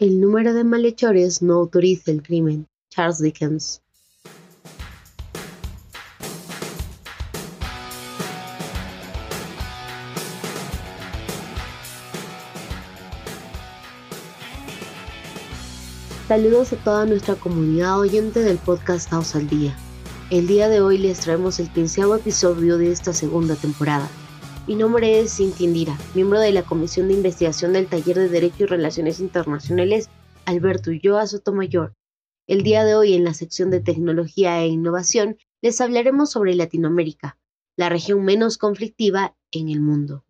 El número de malhechores no autoriza el crimen. Charles Dickens. Saludos a toda nuestra comunidad oyente del podcast House al Día. El día de hoy les traemos el quinceavo episodio de esta segunda temporada. Mi nombre es Cintia Indira, miembro de la Comisión de Investigación del Taller de Derecho y Relaciones Internacionales Alberto Ulloa Sotomayor. El día de hoy en la sección de Tecnología e Innovación les hablaremos sobre Latinoamérica, la región menos conflictiva en el mundo.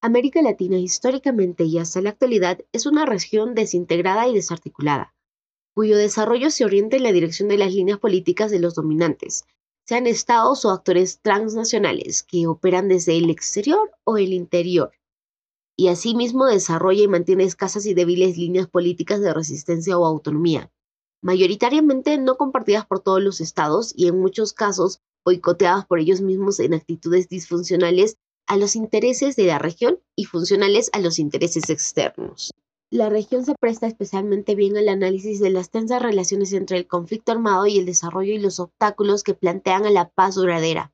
América Latina históricamente y hasta la actualidad es una región desintegrada y desarticulada, cuyo desarrollo se orienta en la dirección de las líneas políticas de los dominantes, sean estados o actores transnacionales que operan desde el exterior o el interior, y asimismo desarrolla y mantiene escasas y débiles líneas políticas de resistencia o autonomía, mayoritariamente no compartidas por todos los estados y en muchos casos boicoteadas por ellos mismos en actitudes disfuncionales a los intereses de la región y funcionales a los intereses externos. La región se presta especialmente bien al análisis de las tensas relaciones entre el conflicto armado y el desarrollo y los obstáculos que plantean a la paz duradera.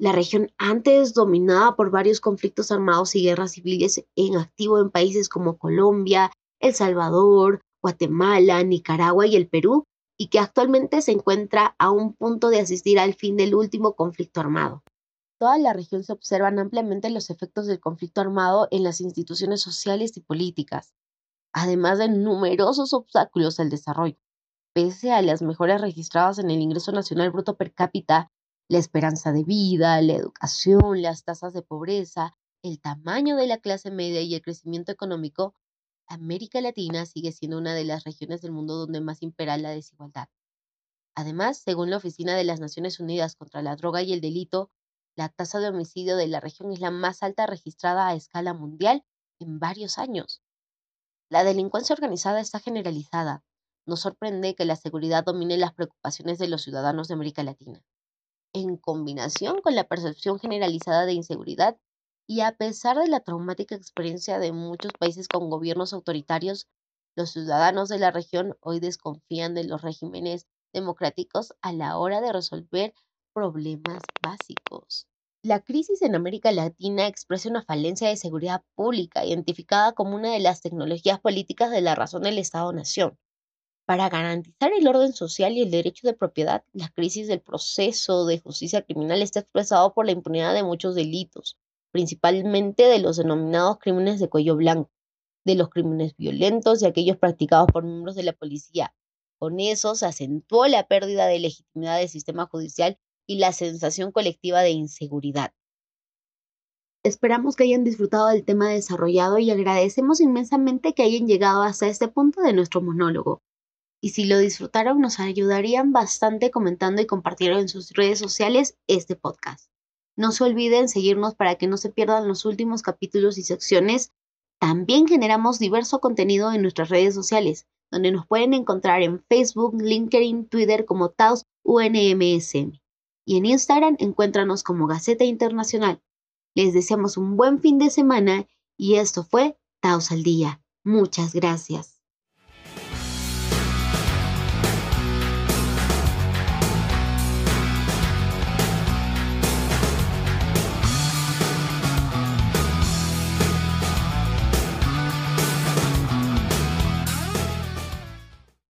La región antes dominada por varios conflictos armados y guerras civiles en activo en países como Colombia, El Salvador, Guatemala, Nicaragua y el Perú, y que actualmente se encuentra a un punto de asistir al fin del último conflicto armado. Toda la región se observan ampliamente los efectos del conflicto armado en las instituciones sociales y políticas además de numerosos obstáculos al desarrollo. Pese a las mejoras registradas en el ingreso nacional bruto per cápita, la esperanza de vida, la educación, las tasas de pobreza, el tamaño de la clase media y el crecimiento económico, América Latina sigue siendo una de las regiones del mundo donde más impera la desigualdad. Además, según la Oficina de las Naciones Unidas contra la Droga y el Delito, la tasa de homicidio de la región es la más alta registrada a escala mundial en varios años. La delincuencia organizada está generalizada. No sorprende que la seguridad domine las preocupaciones de los ciudadanos de América Latina. En combinación con la percepción generalizada de inseguridad y a pesar de la traumática experiencia de muchos países con gobiernos autoritarios, los ciudadanos de la región hoy desconfían de los regímenes democráticos a la hora de resolver problemas básicos. La crisis en América Latina expresa una falencia de seguridad pública, identificada como una de las tecnologías políticas de la razón del Estado-Nación. Para garantizar el orden social y el derecho de propiedad, la crisis del proceso de justicia criminal está expresado por la impunidad de muchos delitos, principalmente de los denominados crímenes de cuello blanco, de los crímenes violentos y aquellos practicados por miembros de la policía. Con eso se acentuó la pérdida de legitimidad del sistema judicial y la sensación colectiva de inseguridad. Esperamos que hayan disfrutado del tema desarrollado y agradecemos inmensamente que hayan llegado hasta este punto de nuestro monólogo. Y si lo disfrutaron, nos ayudarían bastante comentando y compartiendo en sus redes sociales este podcast. No se olviden seguirnos para que no se pierdan los últimos capítulos y secciones. También generamos diverso contenido en nuestras redes sociales, donde nos pueden encontrar en Facebook, LinkedIn, Twitter como Taos UNMSM y en Instagram encuéntranos como Gaceta Internacional. Les deseamos un buen fin de semana y esto fue Taos al Día. Muchas gracias.